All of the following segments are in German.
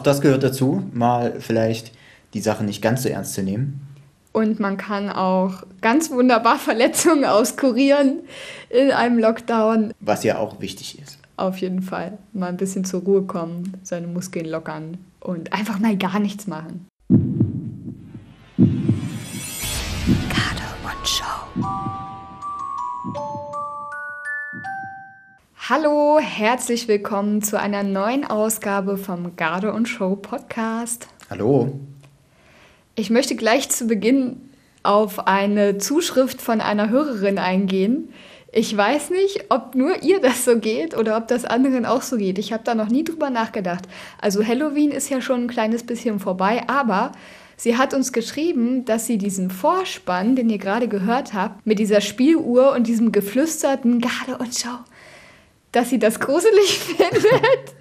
auch das gehört dazu, mal vielleicht die Sache nicht ganz so ernst zu nehmen. Und man kann auch ganz wunderbar Verletzungen auskurieren in einem Lockdown. Was ja auch wichtig ist. Auf jeden Fall. Mal ein bisschen zur Ruhe kommen, seine Muskeln lockern und einfach mal gar nichts machen. Hallo, herzlich willkommen zu einer neuen Ausgabe vom Garde und Show Podcast. Hallo. Ich möchte gleich zu Beginn auf eine Zuschrift von einer Hörerin eingehen. Ich weiß nicht, ob nur ihr das so geht oder ob das anderen auch so geht. Ich habe da noch nie drüber nachgedacht. Also Halloween ist ja schon ein kleines bisschen vorbei, aber sie hat uns geschrieben, dass sie diesen Vorspann, den ihr gerade gehört habt, mit dieser Spieluhr und diesem geflüsterten Garde und Schau, dass sie das gruselig findet.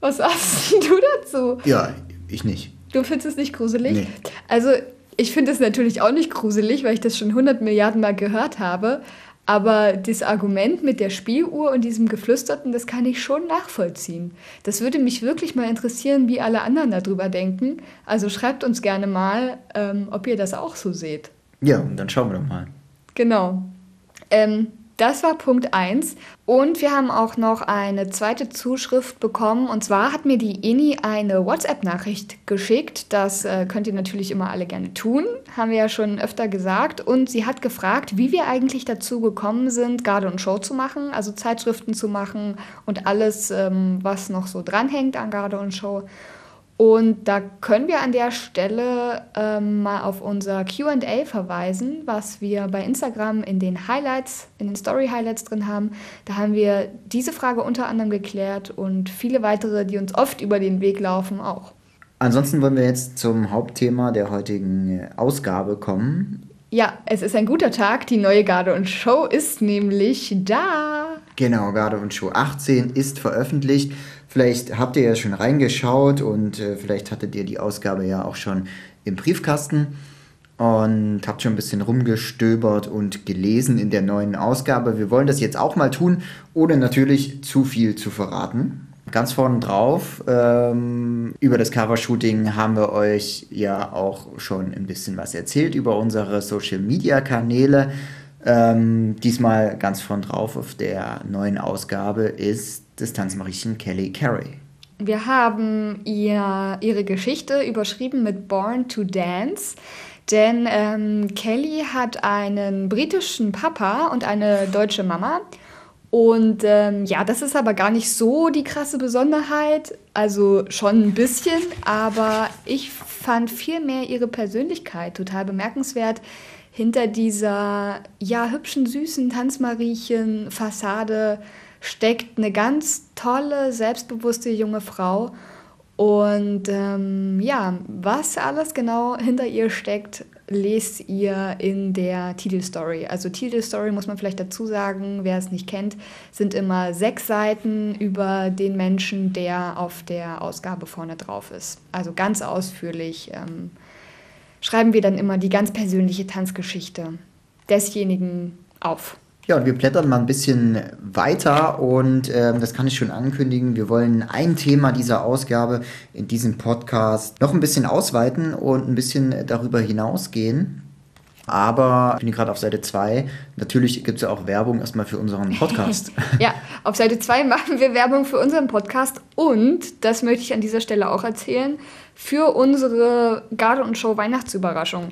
Was sagst du dazu? Ja, ich nicht. Du findest es nicht gruselig? Nee. Also, ich finde es natürlich auch nicht gruselig, weil ich das schon 100 Milliarden Mal gehört habe. Aber das Argument mit der Spieluhr und diesem Geflüsterten, das kann ich schon nachvollziehen. Das würde mich wirklich mal interessieren, wie alle anderen darüber denken. Also schreibt uns gerne mal, ähm, ob ihr das auch so seht. Ja, und dann schauen wir doch mal. Genau. Ähm, das war Punkt 1. Und wir haben auch noch eine zweite Zuschrift bekommen. Und zwar hat mir die Eni eine WhatsApp-Nachricht geschickt. Das äh, könnt ihr natürlich immer alle gerne tun. Haben wir ja schon öfter gesagt. Und sie hat gefragt, wie wir eigentlich dazu gekommen sind, Garde und Show zu machen, also Zeitschriften zu machen und alles, ähm, was noch so dranhängt an Garde und Show. Und da können wir an der Stelle ähm, mal auf unser QA verweisen, was wir bei Instagram in den Highlights, in den Story-Highlights drin haben. Da haben wir diese Frage unter anderem geklärt und viele weitere, die uns oft über den Weg laufen, auch. Ansonsten wollen wir jetzt zum Hauptthema der heutigen Ausgabe kommen. Ja, es ist ein guter Tag. Die neue Garde und Show ist nämlich da. Genau, Garde und Show 18 ist veröffentlicht. Vielleicht habt ihr ja schon reingeschaut und äh, vielleicht hattet ihr die Ausgabe ja auch schon im Briefkasten und habt schon ein bisschen rumgestöbert und gelesen in der neuen Ausgabe. Wir wollen das jetzt auch mal tun, ohne natürlich zu viel zu verraten. Ganz vorne drauf, ähm, über das Covershooting haben wir euch ja auch schon ein bisschen was erzählt über unsere Social-Media-Kanäle. Ähm, diesmal ganz vorn drauf auf der neuen Ausgabe ist das Tanzmariechen Kelly Carey. Wir haben ihr, ihre Geschichte überschrieben mit Born to Dance. Denn ähm, Kelly hat einen britischen Papa und eine deutsche Mama. Und ähm, ja, das ist aber gar nicht so die krasse Besonderheit. Also schon ein bisschen, aber ich fand vielmehr ihre Persönlichkeit total bemerkenswert hinter dieser ja hübschen, süßen Tanzmariechen-Fassade steckt eine ganz tolle, selbstbewusste junge Frau. Und ähm, ja, was alles genau hinter ihr steckt, lest ihr in der Titelstory. Also Titelstory muss man vielleicht dazu sagen, wer es nicht kennt, sind immer sechs Seiten über den Menschen, der auf der Ausgabe vorne drauf ist. Also ganz ausführlich. Ähm, schreiben wir dann immer die ganz persönliche Tanzgeschichte desjenigen auf. Ja, und wir blättern mal ein bisschen weiter und ähm, das kann ich schon ankündigen. Wir wollen ein Thema dieser Ausgabe in diesem Podcast noch ein bisschen ausweiten und ein bisschen darüber hinausgehen. Aber ich bin gerade auf Seite 2. Natürlich gibt es ja auch Werbung erstmal für unseren Podcast. ja, auf Seite 2 machen wir Werbung für unseren Podcast und, das möchte ich an dieser Stelle auch erzählen, für unsere Garde und Show Weihnachtsüberraschung.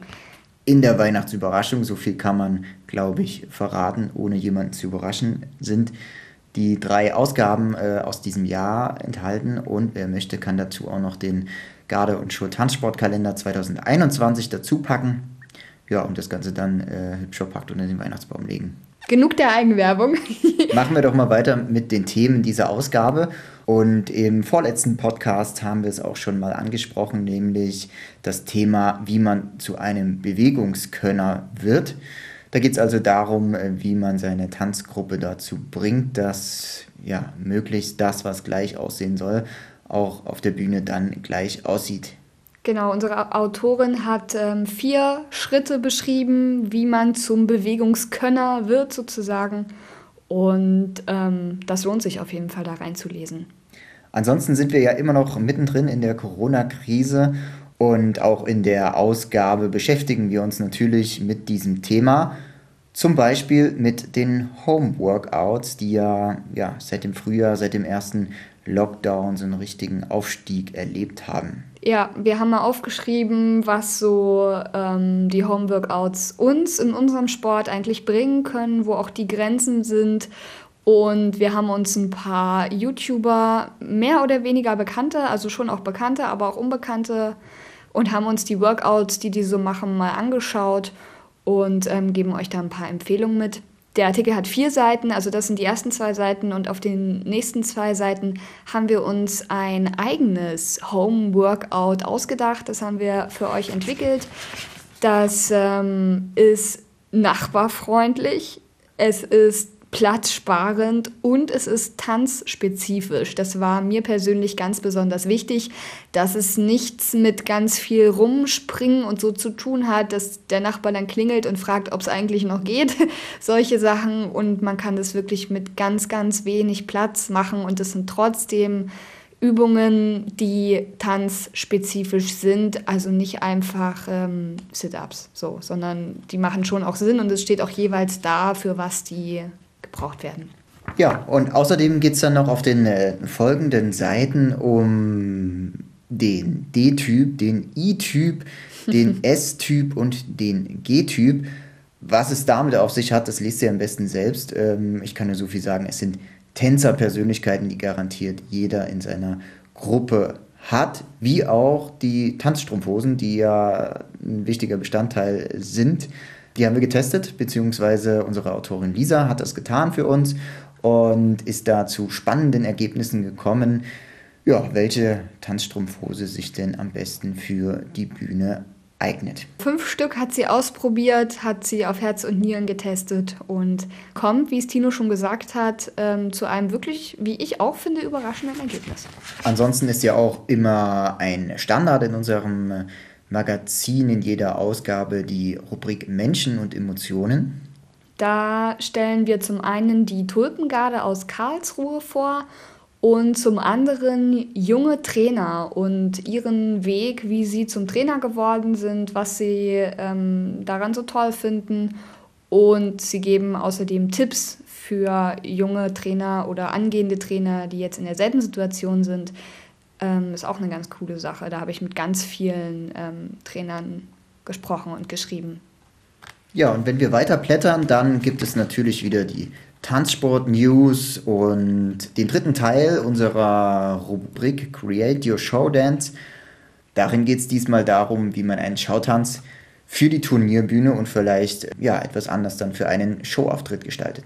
In der Weihnachtsüberraschung, so viel kann man, glaube ich, verraten, ohne jemanden zu überraschen, sind die drei Ausgaben äh, aus diesem Jahr enthalten und wer möchte, kann dazu auch noch den Garde- und Show Tanzsportkalender 2021 dazu packen. Ja, und das Ganze dann äh, hübsch verpackt unter den Weihnachtsbaum legen. Genug der Eigenwerbung. Machen wir doch mal weiter mit den Themen dieser Ausgabe. Und im vorletzten Podcast haben wir es auch schon mal angesprochen, nämlich das Thema, wie man zu einem Bewegungskönner wird. Da geht es also darum, wie man seine Tanzgruppe dazu bringt, dass ja, möglichst das, was gleich aussehen soll, auch auf der Bühne dann gleich aussieht. Genau, unsere Autorin hat ähm, vier Schritte beschrieben, wie man zum Bewegungskönner wird sozusagen. Und ähm, das lohnt sich auf jeden Fall da reinzulesen. Ansonsten sind wir ja immer noch mittendrin in der Corona-Krise und auch in der Ausgabe beschäftigen wir uns natürlich mit diesem Thema. Zum Beispiel mit den Home-Workouts, die ja, ja seit dem Frühjahr, seit dem ersten Lockdown so einen richtigen Aufstieg erlebt haben. Ja, wir haben mal aufgeschrieben, was so ähm, die Home-Workouts uns in unserem Sport eigentlich bringen können, wo auch die Grenzen sind. Und wir haben uns ein paar YouTuber, mehr oder weniger bekannte, also schon auch bekannte, aber auch unbekannte, und haben uns die Workouts, die die so machen, mal angeschaut und ähm, geben euch da ein paar Empfehlungen mit. Der Artikel hat vier Seiten, also das sind die ersten zwei Seiten und auf den nächsten zwei Seiten haben wir uns ein eigenes Home Workout ausgedacht. Das haben wir für euch entwickelt. Das ähm, ist nachbarfreundlich. Es ist platzsparend und es ist tanzspezifisch. Das war mir persönlich ganz besonders wichtig, dass es nichts mit ganz viel Rumspringen und so zu tun hat, dass der Nachbar dann klingelt und fragt, ob es eigentlich noch geht. Solche Sachen und man kann das wirklich mit ganz, ganz wenig Platz machen und es sind trotzdem Übungen, die tanzspezifisch sind, also nicht einfach ähm, Sit-ups, so, sondern die machen schon auch Sinn und es steht auch jeweils da, für was die gebraucht werden. Ja, und außerdem geht es dann noch auf den äh, folgenden Seiten um den D-Typ, den I-Typ, den S-Typ und den G-Typ. Was es damit auf sich hat, das liest ihr am besten selbst. Ähm, ich kann nur so viel sagen, es sind Tänzerpersönlichkeiten, die garantiert jeder in seiner Gruppe hat, wie auch die Tanzstrumpfhosen, die ja ein wichtiger Bestandteil sind. Die haben wir getestet, beziehungsweise unsere Autorin Lisa hat das getan für uns und ist da zu spannenden Ergebnissen gekommen, ja, welche Tanzstrumpfhose sich denn am besten für die Bühne eignet. Fünf Stück hat sie ausprobiert, hat sie auf Herz und Nieren getestet und kommt, wie es Tino schon gesagt hat, ähm, zu einem wirklich, wie ich auch finde, überraschenden Ergebnis. Ansonsten ist ja auch immer ein Standard in unserem Magazin in jeder Ausgabe die Rubrik Menschen und Emotionen. Da stellen wir zum einen die Tulpengarde aus Karlsruhe vor und zum anderen junge Trainer und ihren Weg, wie sie zum Trainer geworden sind, was sie ähm, daran so toll finden. Und sie geben außerdem Tipps für junge Trainer oder angehende Trainer, die jetzt in derselben Situation sind, ähm, ist auch eine ganz coole Sache. Da habe ich mit ganz vielen ähm, Trainern gesprochen und geschrieben. Ja, und wenn wir weiter blättern, dann gibt es natürlich wieder die Tanzsport-News und den dritten Teil unserer Rubrik Create Your Show Dance. Darin geht es diesmal darum, wie man einen Schautanz für die Turnierbühne und vielleicht ja, etwas anders dann für einen Showauftritt gestaltet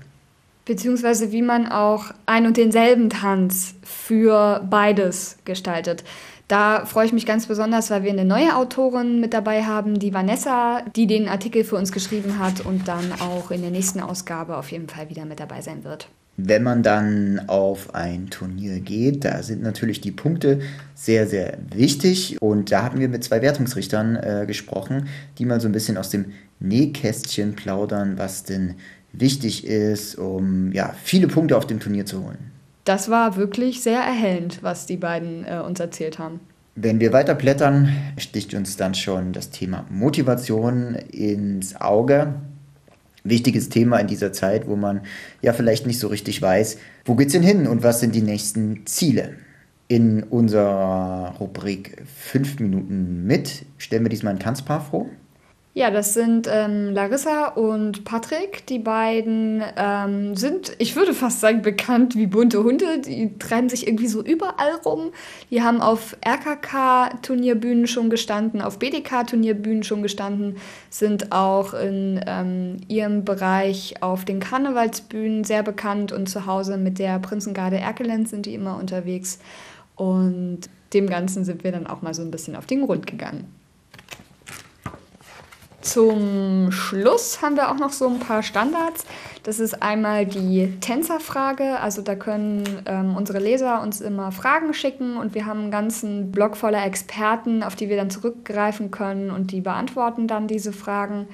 beziehungsweise wie man auch ein und denselben Tanz für beides gestaltet. Da freue ich mich ganz besonders, weil wir eine neue Autorin mit dabei haben, die Vanessa, die den Artikel für uns geschrieben hat und dann auch in der nächsten Ausgabe auf jeden Fall wieder mit dabei sein wird. Wenn man dann auf ein Turnier geht, da sind natürlich die Punkte sehr, sehr wichtig. Und da haben wir mit zwei Wertungsrichtern äh, gesprochen, die mal so ein bisschen aus dem Nähkästchen plaudern, was denn wichtig ist, um ja, viele Punkte auf dem Turnier zu holen. Das war wirklich sehr erhellend, was die beiden äh, uns erzählt haben. Wenn wir weiter blättern, sticht uns dann schon das Thema Motivation ins Auge. Wichtiges Thema in dieser Zeit, wo man ja vielleicht nicht so richtig weiß, wo geht's denn hin und was sind die nächsten Ziele. In unserer Rubrik 5 Minuten mit stellen wir diesmal ein Tanzpaar vor. Ja, das sind ähm, Larissa und Patrick. Die beiden ähm, sind, ich würde fast sagen, bekannt wie bunte Hunde. Die treiben sich irgendwie so überall rum. Die haben auf RKK-Turnierbühnen schon gestanden, auf BDK-Turnierbühnen schon gestanden, sind auch in ähm, ihrem Bereich auf den Karnevalsbühnen sehr bekannt und zu Hause mit der Prinzengarde Erkelenz sind die immer unterwegs. Und dem Ganzen sind wir dann auch mal so ein bisschen auf den Grund gegangen. Zum Schluss haben wir auch noch so ein paar Standards. Das ist einmal die Tänzerfrage. Also da können ähm, unsere Leser uns immer Fragen schicken und wir haben einen ganzen Blog voller Experten, auf die wir dann zurückgreifen können und die beantworten dann diese Fragen.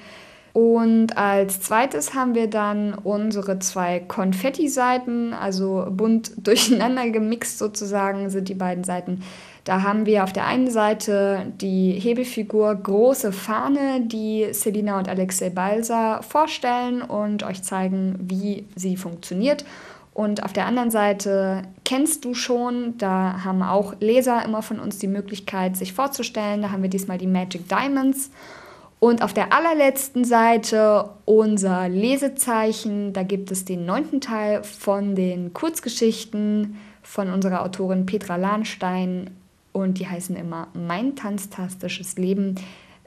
Und als zweites haben wir dann unsere zwei Konfetti-Seiten, also bunt durcheinander gemixt sozusagen sind die beiden Seiten. Da haben wir auf der einen Seite die Hebefigur Große Fahne, die Selina und Alexei Balsa vorstellen und euch zeigen, wie sie funktioniert. Und auf der anderen Seite kennst du schon, da haben auch Leser immer von uns die Möglichkeit, sich vorzustellen. Da haben wir diesmal die Magic Diamonds. Und auf der allerletzten Seite unser Lesezeichen. Da gibt es den neunten Teil von den Kurzgeschichten von unserer Autorin Petra Lahnstein. Und die heißen immer Mein tanztastisches Leben.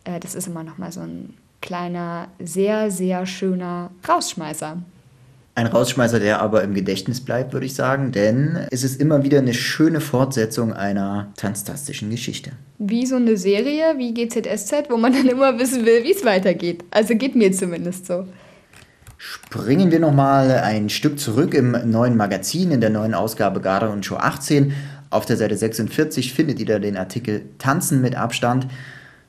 Äh, das ist immer noch mal so ein kleiner, sehr, sehr schöner Rausschmeißer. Ein Rausschmeißer, der aber im Gedächtnis bleibt, würde ich sagen, denn es ist immer wieder eine schöne Fortsetzung einer tanztastischen Geschichte. Wie so eine Serie wie GZSZ, wo man dann immer wissen will, wie es weitergeht. Also geht mir zumindest so. Springen wir nochmal ein Stück zurück im neuen Magazin, in der neuen Ausgabe Garde und Show 18. Auf der Seite 46 findet ihr da den Artikel Tanzen mit Abstand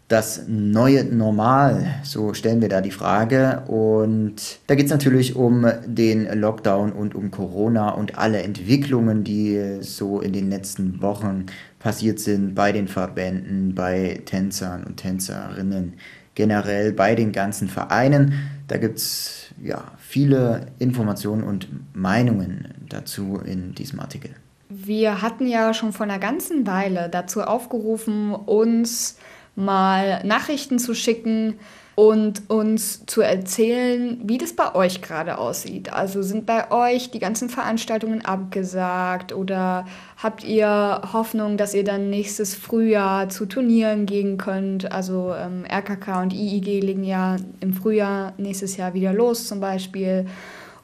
das neue Normal? So stellen wir da die Frage. Und da geht es natürlich um den Lockdown und um Corona und alle Entwicklungen, die so in den letzten Wochen passiert sind bei den Verbänden, bei Tänzern und Tänzerinnen, generell bei den ganzen Vereinen. Da gibt es ja, viele Informationen und Meinungen dazu in diesem Artikel. Wir hatten ja schon vor einer ganzen Weile dazu aufgerufen, uns mal Nachrichten zu schicken und uns zu erzählen, wie das bei euch gerade aussieht. Also sind bei euch die ganzen Veranstaltungen abgesagt oder habt ihr Hoffnung, dass ihr dann nächstes Frühjahr zu Turnieren gehen könnt? Also ähm, RKK und IIG legen ja im Frühjahr nächstes Jahr wieder los zum Beispiel.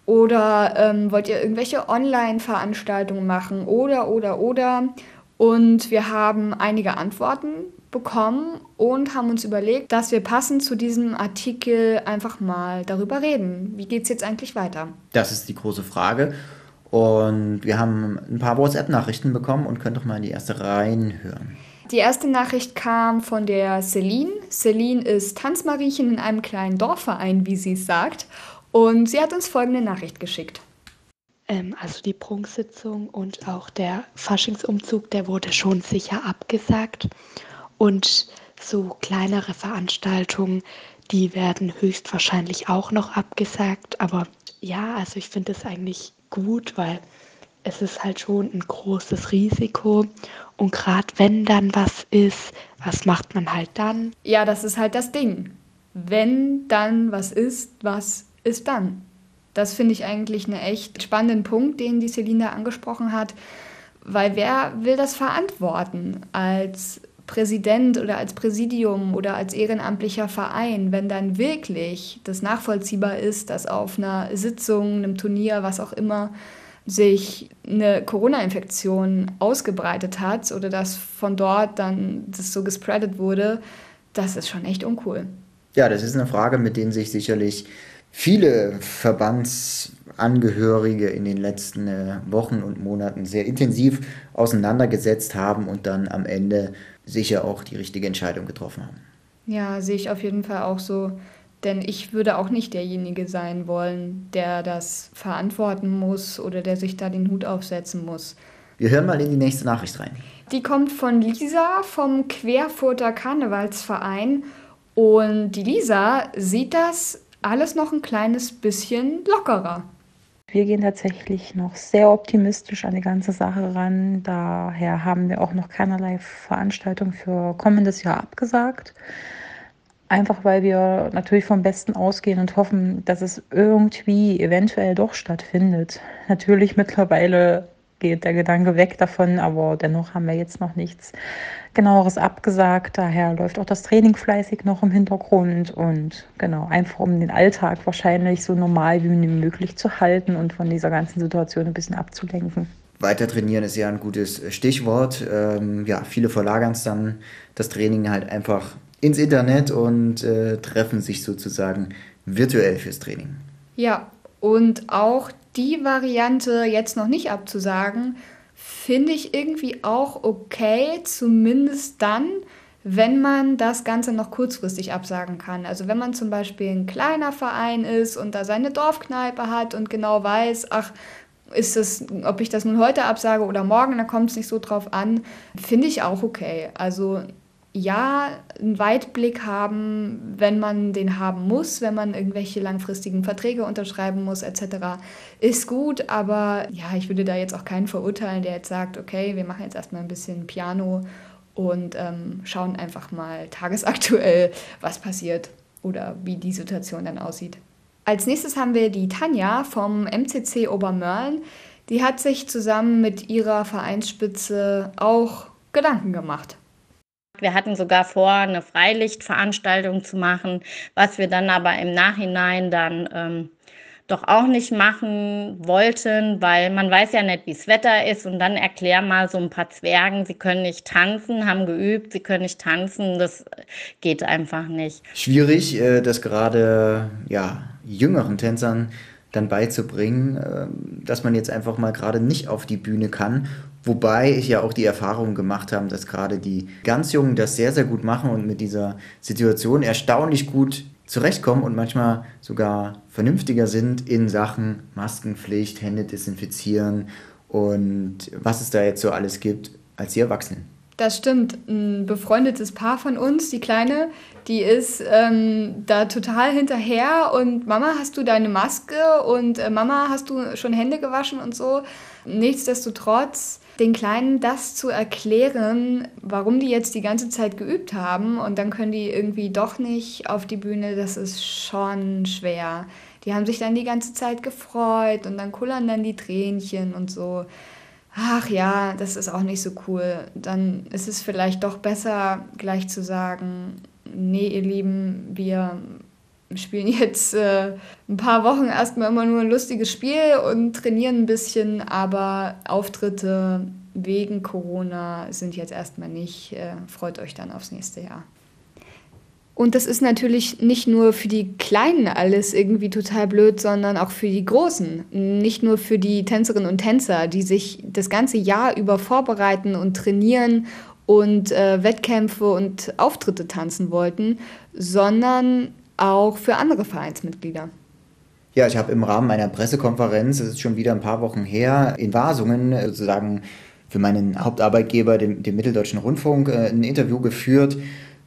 Oder ähm, wollt ihr irgendwelche Online-Veranstaltungen machen? Oder, oder, oder. Und wir haben einige Antworten bekommen und haben uns überlegt, dass wir passend zu diesem Artikel einfach mal darüber reden. Wie geht es jetzt eigentlich weiter? Das ist die große Frage. Und wir haben ein paar WhatsApp-Nachrichten bekommen und könnt doch mal in die erste reinhören. Die erste Nachricht kam von der Celine. Celine ist Tanzmariechen in einem kleinen Dorfverein, wie sie es sagt. Und sie hat uns folgende Nachricht geschickt. Ähm, also die Prunksitzung und auch der Faschingsumzug, der wurde schon sicher abgesagt. Und so kleinere Veranstaltungen, die werden höchstwahrscheinlich auch noch abgesagt. Aber ja, also ich finde es eigentlich gut, weil es ist halt schon ein großes Risiko. Und gerade wenn dann was ist, was macht man halt dann? Ja, das ist halt das Ding. Wenn dann was ist, was ist dann? Das finde ich eigentlich einen echt spannenden Punkt, den die Selina angesprochen hat. Weil wer will das verantworten als Präsident oder als Präsidium oder als ehrenamtlicher Verein, wenn dann wirklich das nachvollziehbar ist, dass auf einer Sitzung, einem Turnier, was auch immer, sich eine Corona-Infektion ausgebreitet hat oder dass von dort dann das so gespreadet wurde, das ist schon echt uncool. Ja, das ist eine Frage, mit denen sich sicherlich viele Verbandsangehörige in den letzten äh, Wochen und Monaten sehr intensiv auseinandergesetzt haben und dann am Ende sicher auch die richtige Entscheidung getroffen haben. Ja, sehe ich auf jeden Fall auch so. Denn ich würde auch nicht derjenige sein wollen, der das verantworten muss oder der sich da den Hut aufsetzen muss. Wir hören mal in die nächste Nachricht rein. Die kommt von Lisa vom Querfurter Karnevalsverein. Und die Lisa sieht das alles noch ein kleines bisschen lockerer. Wir gehen tatsächlich noch sehr optimistisch an die ganze Sache ran. Daher haben wir auch noch keinerlei Veranstaltung für kommendes Jahr abgesagt. Einfach weil wir natürlich vom Besten ausgehen und hoffen, dass es irgendwie eventuell doch stattfindet. Natürlich mittlerweile geht der Gedanke weg davon, aber dennoch haben wir jetzt noch nichts genaueres abgesagt. Daher läuft auch das Training fleißig noch im Hintergrund und genau, einfach um den Alltag wahrscheinlich so normal wie möglich zu halten und von dieser ganzen Situation ein bisschen abzulenken. Weiter trainieren ist ja ein gutes Stichwort. Ähm, ja, viele verlagern es dann das Training halt einfach ins Internet und äh, treffen sich sozusagen virtuell fürs Training. Ja, und auch die Variante jetzt noch nicht abzusagen, finde ich irgendwie auch okay, zumindest dann, wenn man das Ganze noch kurzfristig absagen kann. Also wenn man zum Beispiel ein kleiner Verein ist und da seine Dorfkneipe hat und genau weiß, ach, ist es, ob ich das nun heute absage oder morgen, da kommt es nicht so drauf an, finde ich auch okay. Also ja, einen Weitblick haben, wenn man den haben muss, wenn man irgendwelche langfristigen Verträge unterschreiben muss, etc., ist gut. Aber ja, ich würde da jetzt auch keinen verurteilen, der jetzt sagt, okay, wir machen jetzt erstmal ein bisschen Piano und ähm, schauen einfach mal tagesaktuell, was passiert oder wie die Situation dann aussieht. Als nächstes haben wir die Tanja vom MCC Obermörlen. Die hat sich zusammen mit ihrer Vereinsspitze auch Gedanken gemacht. Wir hatten sogar vor, eine Freilichtveranstaltung zu machen, was wir dann aber im Nachhinein dann ähm, doch auch nicht machen wollten, weil man weiß ja nicht, wie das Wetter ist. Und dann erklär mal so ein paar Zwergen, sie können nicht tanzen, haben geübt, sie können nicht tanzen. Das geht einfach nicht. Schwierig, äh, das gerade ja, jüngeren Tänzern dann beizubringen, ähm, dass man jetzt einfach mal gerade nicht auf die Bühne kann. Wobei ich ja auch die Erfahrung gemacht habe, dass gerade die ganz Jungen das sehr, sehr gut machen und mit dieser Situation erstaunlich gut zurechtkommen und manchmal sogar vernünftiger sind in Sachen Maskenpflicht, Hände desinfizieren und was es da jetzt so alles gibt als die Erwachsenen. Das stimmt. Ein befreundetes Paar von uns, die Kleine, die ist ähm, da total hinterher und Mama, hast du deine Maske und äh, Mama, hast du schon Hände gewaschen und so. Nichtsdestotrotz den Kleinen das zu erklären, warum die jetzt die ganze Zeit geübt haben und dann können die irgendwie doch nicht auf die Bühne, das ist schon schwer. Die haben sich dann die ganze Zeit gefreut und dann kullern dann die Tränchen und so. Ach ja, das ist auch nicht so cool. Dann ist es vielleicht doch besser, gleich zu sagen, nee, ihr Lieben, wir spielen jetzt äh, ein paar Wochen erstmal immer nur ein lustiges Spiel und trainieren ein bisschen, aber Auftritte wegen Corona sind jetzt erstmal nicht. Äh, freut euch dann aufs nächste Jahr. Und das ist natürlich nicht nur für die Kleinen alles irgendwie total blöd, sondern auch für die Großen. Nicht nur für die Tänzerinnen und Tänzer, die sich das ganze Jahr über vorbereiten und trainieren und äh, Wettkämpfe und Auftritte tanzen wollten, sondern auch für andere Vereinsmitglieder. Ja, ich habe im Rahmen meiner Pressekonferenz, es ist schon wieder ein paar Wochen her, in Wasungen äh, sozusagen für meinen Hauptarbeitgeber, dem, dem Mitteldeutschen Rundfunk, äh, ein Interview geführt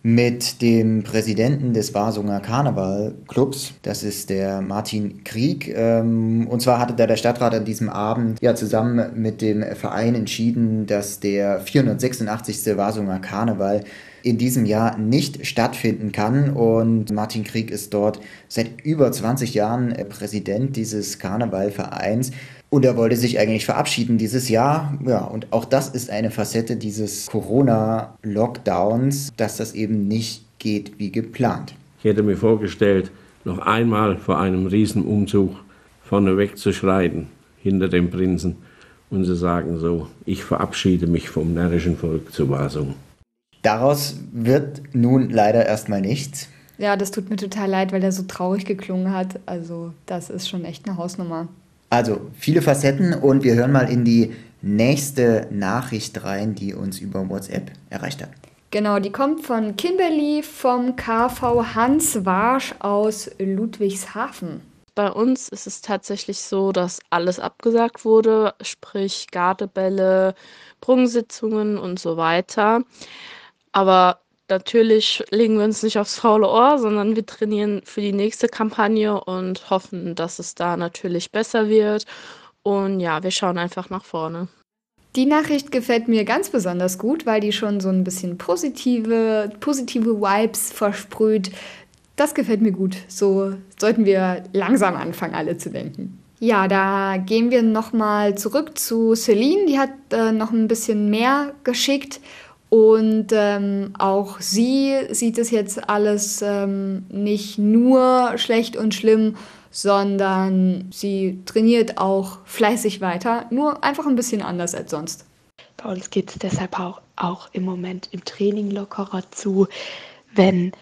mit dem Präsidenten des Wasunger Karnevalclubs. Das ist der Martin Krieg. Ähm, und zwar hatte da der Stadtrat an diesem Abend ja zusammen mit dem Verein entschieden, dass der 486. Wasunger Karneval in diesem Jahr nicht stattfinden kann. Und Martin Krieg ist dort seit über 20 Jahren Präsident dieses Karnevalvereins. Und er wollte sich eigentlich verabschieden dieses Jahr. Ja, und auch das ist eine Facette dieses Corona-Lockdowns, dass das eben nicht geht wie geplant. Ich hätte mir vorgestellt, noch einmal vor einem Riesenumzug vorneweg zu schreiten, hinter dem Prinzen, und zu sagen so, ich verabschiede mich vom närrischen Volk zur Wasung. Daraus wird nun leider erstmal nichts. Ja, das tut mir total leid, weil er so traurig geklungen hat. Also das ist schon echt eine Hausnummer. Also viele Facetten und wir hören mal in die nächste Nachricht rein, die uns über WhatsApp erreicht hat. Genau, die kommt von Kimberly vom KV Hans Warsch aus Ludwigshafen. Bei uns ist es tatsächlich so, dass alles abgesagt wurde, sprich Gardebälle, Prunksitzungen und so weiter. Aber natürlich legen wir uns nicht aufs faule Ohr, sondern wir trainieren für die nächste Kampagne und hoffen, dass es da natürlich besser wird. Und ja, wir schauen einfach nach vorne. Die Nachricht gefällt mir ganz besonders gut, weil die schon so ein bisschen positive, positive Vibes versprüht. Das gefällt mir gut. So sollten wir langsam anfangen, alle zu denken. Ja, da gehen wir nochmal zurück zu Celine. Die hat äh, noch ein bisschen mehr geschickt. Und ähm, auch sie sieht es jetzt alles ähm, nicht nur schlecht und schlimm, sondern sie trainiert auch fleißig weiter, nur einfach ein bisschen anders als sonst. Bei uns geht es deshalb auch, auch im Moment im Training lockerer zu. Wenn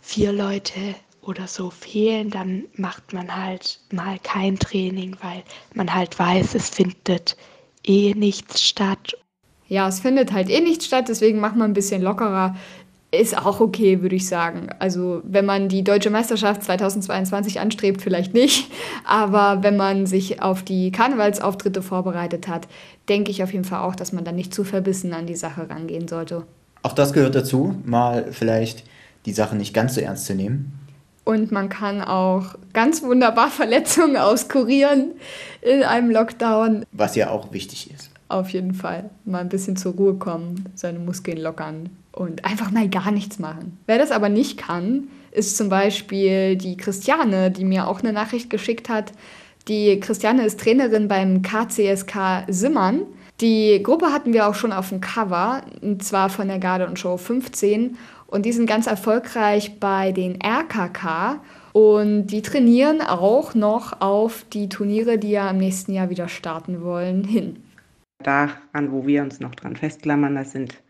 vier Leute oder so fehlen, dann macht man halt mal kein Training, weil man halt weiß, es findet eh nichts statt ja, es findet halt eh nicht statt, deswegen machen wir ein bisschen lockerer. ist auch okay, würde ich sagen. Also wenn man die deutsche Meisterschaft 2022 anstrebt, vielleicht nicht. Aber wenn man sich auf die Karnevalsauftritte vorbereitet hat, denke ich auf jeden Fall auch, dass man dann nicht zu verbissen an die Sache rangehen sollte. Auch das gehört dazu, mal vielleicht die Sache nicht ganz so ernst zu nehmen. Und man kann auch ganz wunderbar Verletzungen auskurieren in einem Lockdown. Was ja auch wichtig ist. Auf jeden Fall. Mal ein bisschen zur Ruhe kommen, seine Muskeln lockern und einfach mal gar nichts machen. Wer das aber nicht kann, ist zum Beispiel die Christiane, die mir auch eine Nachricht geschickt hat. Die Christiane ist Trainerin beim KCSK Simmern. Die Gruppe hatten wir auch schon auf dem Cover, und zwar von der Garde und Show 15. Und die sind ganz erfolgreich bei den RKK. Und die trainieren auch noch auf die Turniere, die ja im nächsten Jahr wieder starten wollen, hin. Daran, wo wir uns noch dran festklammern, das sind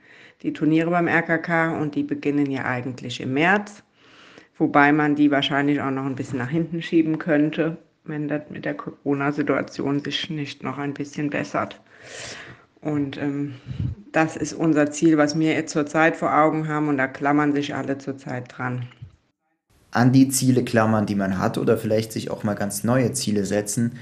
die Turniere beim RKK und die beginnen ja eigentlich im März, wobei man die wahrscheinlich auch noch ein bisschen nach hinten schieben könnte, wenn das mit der Corona-Situation sich nicht noch ein bisschen bessert. Und ähm, das ist unser Ziel, was wir jetzt zurzeit vor Augen haben und da klammern sich alle zurzeit dran. An die Ziele klammern, die man hat oder vielleicht sich auch mal ganz neue Ziele setzen,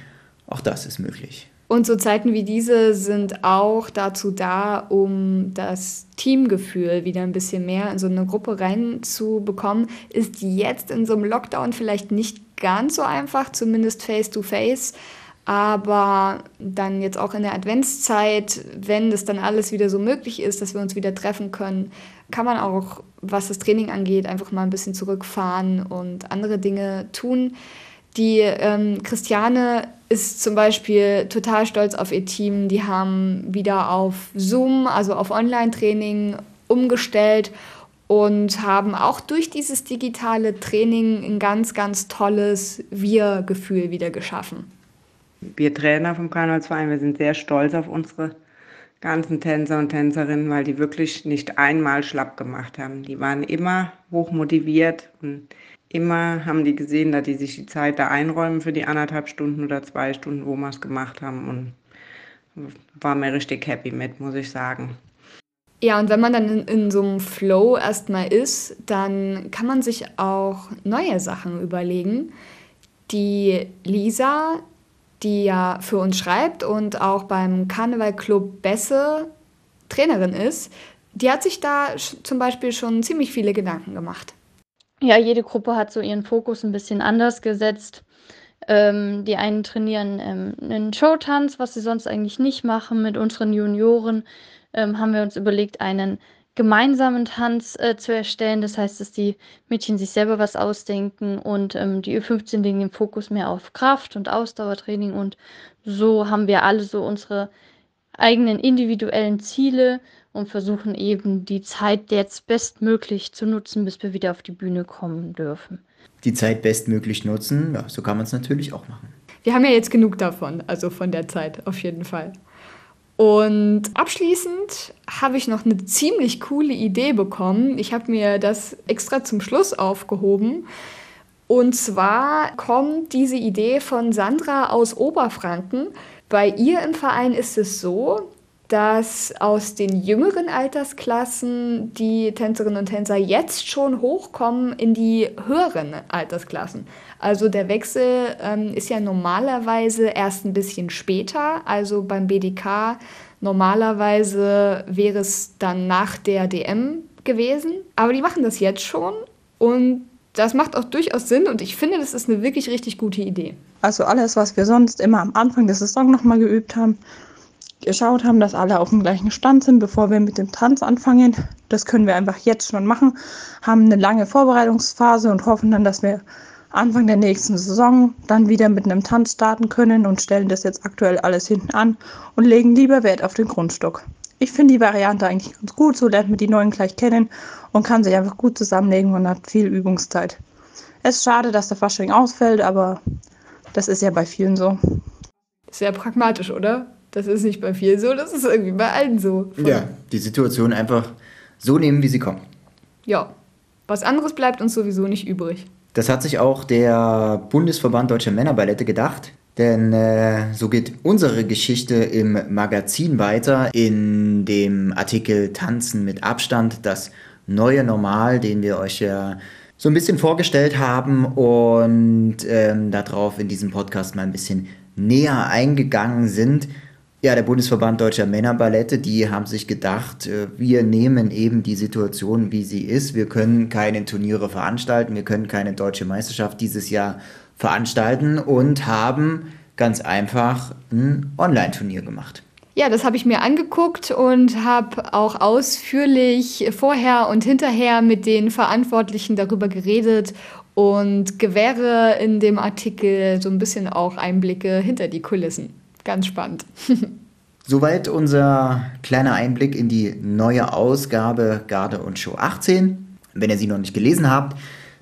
auch das ist möglich. Und so Zeiten wie diese sind auch dazu da, um das Teamgefühl wieder ein bisschen mehr in so eine Gruppe reinzubekommen. Ist jetzt in so einem Lockdown vielleicht nicht ganz so einfach, zumindest face-to-face. Aber dann jetzt auch in der Adventszeit, wenn das dann alles wieder so möglich ist, dass wir uns wieder treffen können, kann man auch, was das Training angeht, einfach mal ein bisschen zurückfahren und andere Dinge tun. Die ähm, Christiane ist zum Beispiel total stolz auf ihr Team. Die haben wieder auf Zoom, also auf Online-Training umgestellt und haben auch durch dieses digitale Training ein ganz, ganz tolles Wir-Gefühl wieder geschaffen. Wir Trainer vom Karnevalsverein, wir sind sehr stolz auf unsere ganzen Tänzer und Tänzerinnen, weil die wirklich nicht einmal schlapp gemacht haben. Die waren immer hoch motiviert und immer haben die gesehen, dass die sich die Zeit da einräumen für die anderthalb Stunden oder zwei Stunden, wo wir es gemacht haben. Und war mir richtig happy mit, muss ich sagen. Ja, und wenn man dann in, in so einem Flow erstmal ist, dann kann man sich auch neue Sachen überlegen. Die Lisa, die ja für uns schreibt und auch beim Karneval Club Besse Trainerin ist, die hat sich da zum Beispiel schon ziemlich viele Gedanken gemacht ja, jede Gruppe hat so ihren Fokus ein bisschen anders gesetzt. Ähm, die einen trainieren ähm, einen Showtanz, was sie sonst eigentlich nicht machen. Mit unseren Junioren ähm, haben wir uns überlegt, einen gemeinsamen Tanz äh, zu erstellen. Das heißt, dass die Mädchen sich selber was ausdenken und ähm, die Ü15 legen den Fokus mehr auf Kraft und Ausdauertraining. Und so haben wir alle so unsere eigenen individuellen Ziele und versuchen eben die Zeit jetzt bestmöglich zu nutzen, bis wir wieder auf die Bühne kommen dürfen. Die Zeit bestmöglich nutzen, ja, so kann man es natürlich auch machen. Wir haben ja jetzt genug davon, also von der Zeit auf jeden Fall. Und abschließend habe ich noch eine ziemlich coole Idee bekommen. Ich habe mir das extra zum Schluss aufgehoben. Und zwar kommt diese Idee von Sandra aus Oberfranken. Bei ihr im Verein ist es so, dass aus den jüngeren Altersklassen die Tänzerinnen und Tänzer jetzt schon hochkommen in die höheren Altersklassen. Also der Wechsel ähm, ist ja normalerweise erst ein bisschen später, also beim BDK normalerweise wäre es dann nach der DM gewesen. Aber die machen das jetzt schon und das macht auch durchaus Sinn und ich finde, das ist eine wirklich richtig gute Idee. Also alles, was wir sonst immer am Anfang der Saison nochmal geübt haben, geschaut haben, dass alle auf dem gleichen Stand sind, bevor wir mit dem Tanz anfangen. Das können wir einfach jetzt schon machen, haben eine lange Vorbereitungsphase und hoffen dann, dass wir Anfang der nächsten Saison dann wieder mit einem Tanz starten können und stellen das jetzt aktuell alles hinten an und legen lieber Wert auf den Grundstock. Ich finde die Variante eigentlich ganz gut, so lernt man die neuen gleich kennen und kann sich einfach gut zusammenlegen und hat viel Übungszeit. Es ist schade, dass der Fasching ausfällt, aber das ist ja bei vielen so. Sehr pragmatisch, oder? Das ist nicht bei vielen so, das ist irgendwie bei allen so. Voll. Ja, die Situation einfach so nehmen, wie sie kommt. Ja, was anderes bleibt uns sowieso nicht übrig. Das hat sich auch der Bundesverband Deutscher Männerballette gedacht. Denn äh, so geht unsere Geschichte im Magazin weiter in dem Artikel Tanzen mit Abstand, das neue Normal, den wir euch ja so ein bisschen vorgestellt haben und ähm, darauf in diesem Podcast mal ein bisschen näher eingegangen sind. Ja, der Bundesverband Deutscher Männerballette, die haben sich gedacht, äh, wir nehmen eben die Situation, wie sie ist. Wir können keine Turniere veranstalten, wir können keine deutsche Meisterschaft dieses Jahr veranstalten und haben ganz einfach ein Online-Turnier gemacht. Ja, das habe ich mir angeguckt und habe auch ausführlich vorher und hinterher mit den Verantwortlichen darüber geredet und gewähre in dem Artikel so ein bisschen auch Einblicke hinter die Kulissen. Ganz spannend. Soweit unser kleiner Einblick in die neue Ausgabe Garde und Show 18. Wenn ihr sie noch nicht gelesen habt,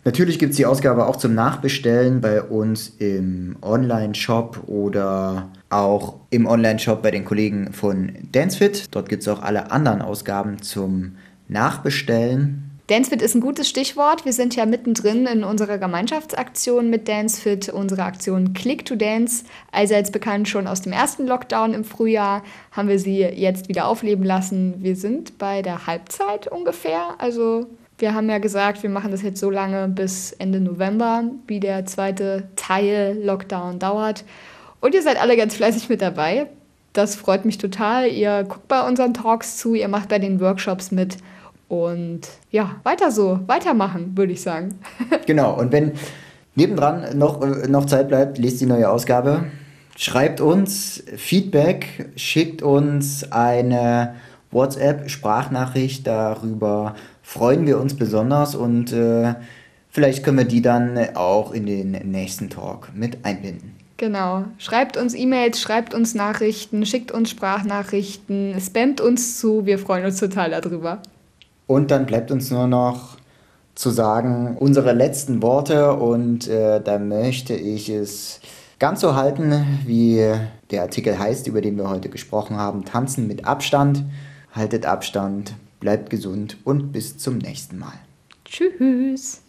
Natürlich gibt es die Ausgabe auch zum Nachbestellen bei uns im Online-Shop oder auch im Online-Shop bei den Kollegen von Dancefit. Dort gibt es auch alle anderen Ausgaben zum Nachbestellen. Dancefit ist ein gutes Stichwort. Wir sind ja mittendrin in unserer Gemeinschaftsaktion mit Dancefit, unsere Aktion Click to Dance. Allseits bekannt schon aus dem ersten Lockdown im Frühjahr, haben wir sie jetzt wieder aufleben lassen. Wir sind bei der Halbzeit ungefähr, also wir haben ja gesagt, wir machen das jetzt so lange bis Ende November, wie der zweite Teil Lockdown dauert. Und ihr seid alle ganz fleißig mit dabei. Das freut mich total. Ihr guckt bei unseren Talks zu, ihr macht bei den Workshops mit. Und ja, weiter so, weitermachen, würde ich sagen. genau, und wenn nebendran noch, äh, noch Zeit bleibt, lest die neue Ausgabe. Schreibt uns Feedback, schickt uns eine WhatsApp-Sprachnachricht darüber, freuen wir uns besonders und äh, vielleicht können wir die dann auch in den nächsten Talk mit einbinden. Genau. Schreibt uns E-Mails, schreibt uns Nachrichten, schickt uns Sprachnachrichten, spammt uns zu. Wir freuen uns total darüber. Und dann bleibt uns nur noch zu sagen, unsere letzten Worte und äh, da möchte ich es ganz so halten, wie der Artikel heißt, über den wir heute gesprochen haben. Tanzen mit Abstand, haltet Abstand, bleibt gesund und bis zum nächsten Mal. Tschüss.